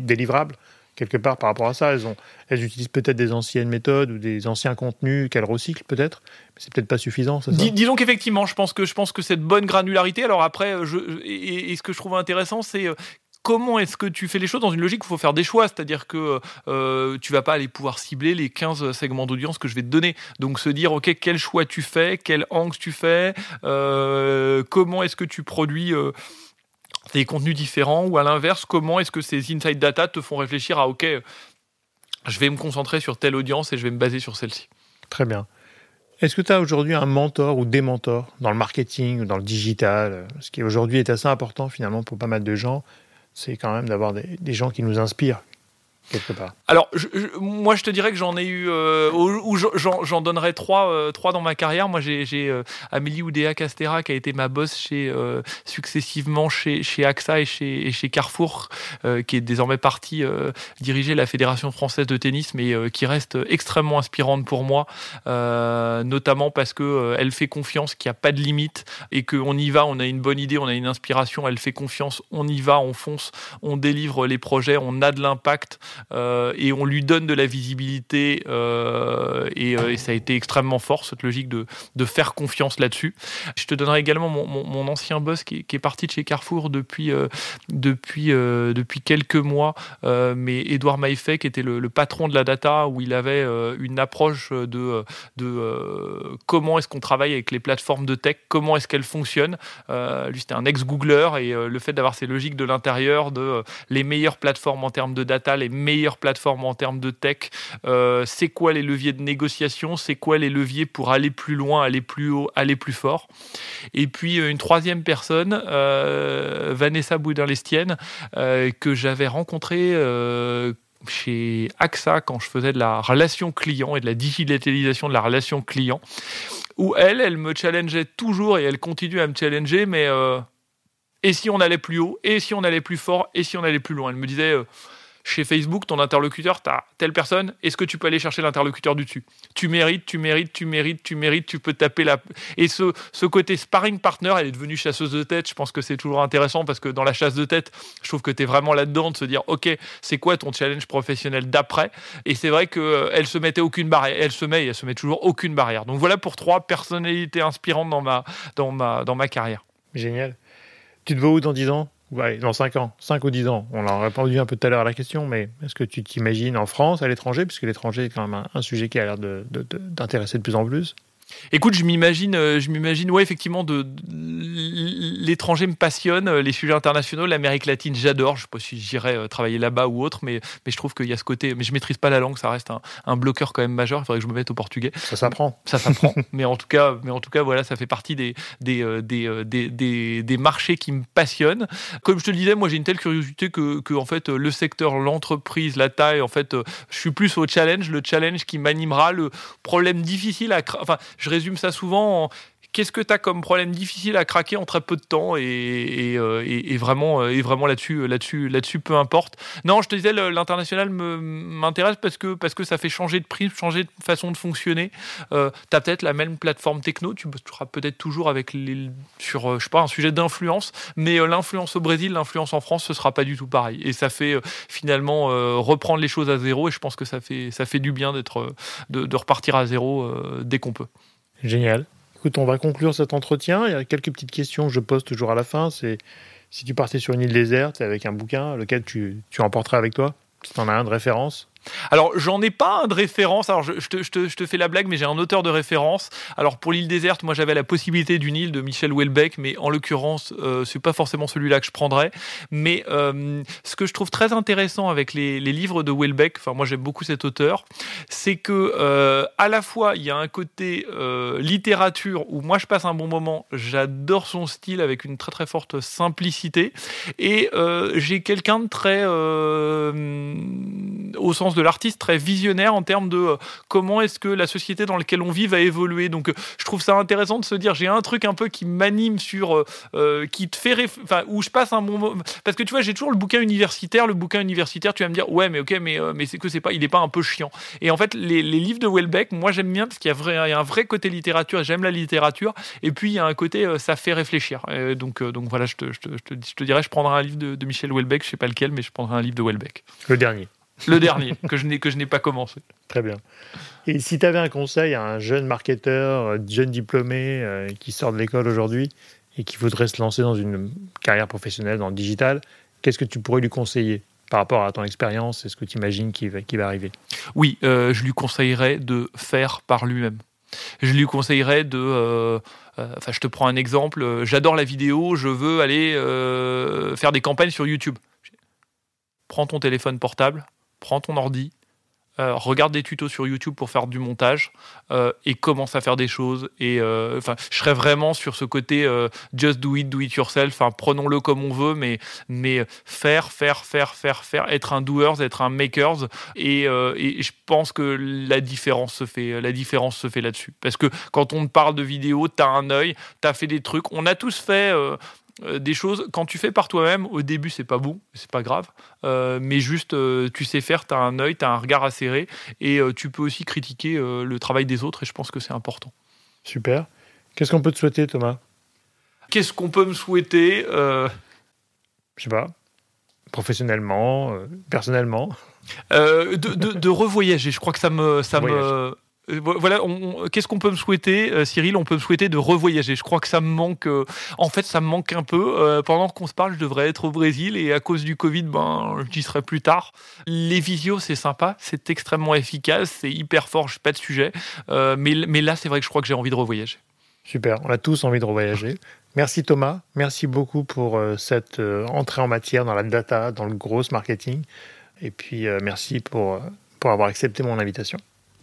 délivrable quelque part par rapport à ça. Elles, ont, elles utilisent peut-être des anciennes méthodes ou des anciens contenus qu'elles recyclent peut-être, mais c'est peut-être pas suffisant. disons qu'effectivement, je pense que je pense que cette bonne granularité. Alors après, euh, et, ce que je trouve intéressant, c'est euh, comment est-ce que tu fais les choses dans une logique où il faut faire des choix, c'est-à-dire que euh, tu vas pas aller pouvoir cibler les 15 segments d'audience que je vais te donner. Donc se dire, OK, quel choix tu fais, quel angle tu fais, comment est-ce que tu produis des contenus différents ou à l'inverse, comment est-ce que ces inside data te font réfléchir à OK, je vais me concentrer sur telle audience et je vais me baser sur celle-ci? Très bien. Est-ce que tu as aujourd'hui un mentor ou des mentors dans le marketing ou dans le digital? Ce qui aujourd'hui est assez important finalement pour pas mal de gens, c'est quand même d'avoir des, gens qui nous inspirent, alors, moi, je te dirais que j'en ai eu, euh, ou j'en donnerais trois, euh, trois dans ma carrière. Moi, j'ai euh, Amélie Oudéa Castera qui a été ma boss chez, successivement chez, AXA et chez, Carrefour, qui est désormais partie diriger la Fédération française de tennis, mais qui reste extrêmement inspirante pour moi, notamment parce que elle fait confiance, qu'il n'y a pas de limite et qu'on y va, on a une bonne idée, on a une inspiration, elle fait confiance, on y va, on fonce, on délivre les projets, on a de l'impact. Euh, et on lui donne de la visibilité euh, euh, et, ça a été extrêmement fort cette logique de, faire confiance là-dessus. Je te donnerai également mon, ancien boss qui, est parti de chez Carrefour depuis, quelques mois, mais Edouard Maïfet qui était le, patron de la data où il avait une approche de, de comment est-ce qu'on travaille avec les plateformes de tech, comment est-ce qu'elles fonctionnent. lui c'était un ex-googler et le fait d'avoir ces logiques de l'intérieur de les meilleures plateformes en termes de data, les meilleure plateforme en termes de tech, euh, c'est quoi les leviers de négociation, c'est quoi les leviers pour aller plus loin, aller plus haut, aller plus fort? Et puis euh, une troisième personne, euh, Vanessa Boudin-Lestienne, que j'avais rencontrée chez AXA quand je faisais de la relation client et de la digitalisation de la relation client, où elle, elle me challengeait toujours et elle continue à me challenger, mais et si on allait plus haut, et si on allait plus fort, et si on allait plus loin? Elle me disait, chez Facebook, ton interlocuteur, tu telle personne, est-ce que tu peux aller chercher l'interlocuteur du dessus? Tu mérites, tu mérites, tu mérites, tu mérites, tu peux taper la... Et ce, ce côté sparring partner, elle est devenue chasseuse de tête, je pense que c'est toujours intéressant parce que dans la chasse de tête, je trouve que tu es vraiment là-dedans de se dire, ok, c'est quoi ton challenge professionnel d'après? Et c'est vrai qu'elle se mettait aucune barrière, elle se met et elle se met toujours aucune barrière. Donc voilà pour trois personnalités inspirantes dans ma, dans ma, dans ma carrière. Génial. Tu te vois où dans 10 ans? Dans 5 ans, 5 ou 10 ans. On l'a répondu un peu tout à l'heure à la question, mais est-ce que tu t'imagines en France, à l'étranger, puisque l'étranger est quand même un, sujet qui a l'air d'intéresser de plus en plus? Écoute, je m'imagine, euh, je m'imagine, ouais, effectivement, de, l'étranger me passionne, euh, les sujets internationaux, l'Amérique latine, j'adore. Je sais pas si j'irai euh, travailler là-bas ou autre, mais, mais je trouve qu'il y a ce côté. Mais je maîtrise pas la langue, ça reste un, bloqueur quand même majeur. Il faudrait que je me mette au portugais. Ça s'apprend. Ça s'apprend. [LAUGHS] mais en tout cas, mais en tout cas, voilà, ça fait partie des des, des, des, des, marchés qui me passionnent. Comme je te le disais, moi, j'ai une telle curiosité que, que en fait, le secteur, l'entreprise, la taille, en fait, je suis plus au challenge, le challenge qui m'animera, le problème difficile à, enfin, je résume ça souvent en qu'est-ce que tu as comme problème difficile à craquer en très peu de temps et, euh, vraiment, et vraiment là-dessus, là-dessus, là-dessus, peu importe. Non, je te disais, l'international m'intéresse parce que, ça fait changer de prix, changer de façon de fonctionner. Euh, tu as peut-être la même plateforme techno, tu seras peut-être toujours avec sur, euh, je un sujet d'influence, mais l'influence au Brésil, l'influence en France, ce sera pas du tout pareil. Et ça fait finalement reprendre les choses à zéro et je pense que ça fait, du bien de repartir à zéro dès qu'on peut. Génial. Écoute, on va conclure cet entretien. Il y a quelques petites questions que je pose toujours à la fin. C'est si tu partais sur une île déserte avec un bouquin, lequel tu, tu emporterais avec toi? Si tu en as un de référence? Alors, j'en ai pas de référence. Alors, je, te, fais la blague, mais j'ai un auteur de référence. Alors, pour l'île déserte, moi, j'avais la possibilité d'une île de Michel Houellebecq, mais en l'occurrence, euh, c'est pas forcément celui-là que je prendrais. Mais euh, ce que je trouve très intéressant avec les, livres de Houellebecq, enfin, moi, j'aime beaucoup cet auteur, c'est que euh, à la fois, il y a un côté euh, littérature où moi, je passe un bon moment. J'adore son style avec une très très forte simplicité, et j'ai quelqu'un de très au sens de l'artiste très visionnaire en termes de euh, comment est-ce que la société dans laquelle on vit va évoluer. Donc euh, je trouve ça intéressant de se dire j'ai un truc un peu qui m'anime sur euh, qui te fait enfin où je passe un bon moment. Parce que tu vois j'ai toujours le bouquin universitaire le bouquin universitaire tu vas me dire ouais mais ok mais mais c'est que c'est pas il est pas un peu chiant. Et en fait les, livres de Welbeck moi j'aime bien parce qu'il y a vrai un vrai côté littérature j'aime la littérature. Et puis il y a un côté ça fait réfléchir. Donc donc voilà je te, je te, je te, je te dirais je prendrai un livre de, de Michel Welbeck je sais pas lequel mais je prendrai un livre de Welbeck. Le dernier le dernier, que je n'ai pas commencé. Très bien. Et si tu avais un conseil à un jeune marketeur, jeune diplômé euh, qui sort de l'école aujourd'hui et qui voudrait se lancer dans une carrière professionnelle dans le digital, qu'est-ce que tu pourrais lui conseiller par rapport à ton expérience et ce que tu imagines qui va, qui va arriver? Oui, euh, je lui conseillerais de faire par lui-même. Je lui conseillerais de. Euh, enfin, je te prends un exemple. J'adore la vidéo. Je veux aller faire des campagnes sur YouTube. Prends ton téléphone portable, prends ton ordi, euh, regarde des tutos sur YouTube pour faire du montage euh, et commence à faire des choses. Et euh, enfin, je serais vraiment sur ce côté just do it, do it yourself. Enfin, prenons-le comme on veut, mais mais faire, faire, faire, faire, faire, être un doers, être un makers. Et, et je pense que la différence se fait, la différence se fait là-dessus. Parce que quand on parle de vidéo, t'as un œil, t'as fait des trucs. On a tous fait des choses quand tu fais par toi-même au début c'est pas bon c'est pas grave. Euh, mais juste euh, tu sais faire tu as un œil tu as un regard acéré et euh, tu peux aussi critiquer le travail des autres et je pense que c'est important. Super. Qu'est-ce qu'on peut te souhaiter Thomas? Qu'est-ce qu'on peut me souhaiter je sais pas. Professionnellement personnellement. De, de, de, revoyager je crois que ça me ça Voyage. me voilà, qu'est-ce qu'on peut me souhaiter, euh, Cyril? On peut me souhaiter de revoyager. Je crois que ça me manque. Euh, en fait, ça me manque un peu. Euh, pendant qu'on se parle, je devrais être au Brésil et à cause du Covid, ben, j'y serai plus tard. Les visios, c'est sympa, c'est extrêmement efficace, c'est hyper fort, pas de sujet. mais, mais là, c'est vrai que je crois que j'ai envie de revoyager. Super, on a tous envie de revoyager. Merci Thomas, merci beaucoup pour cette entrée en matière dans la data, dans le gros marketing. Et puis merci pour, pour avoir accepté mon invitation.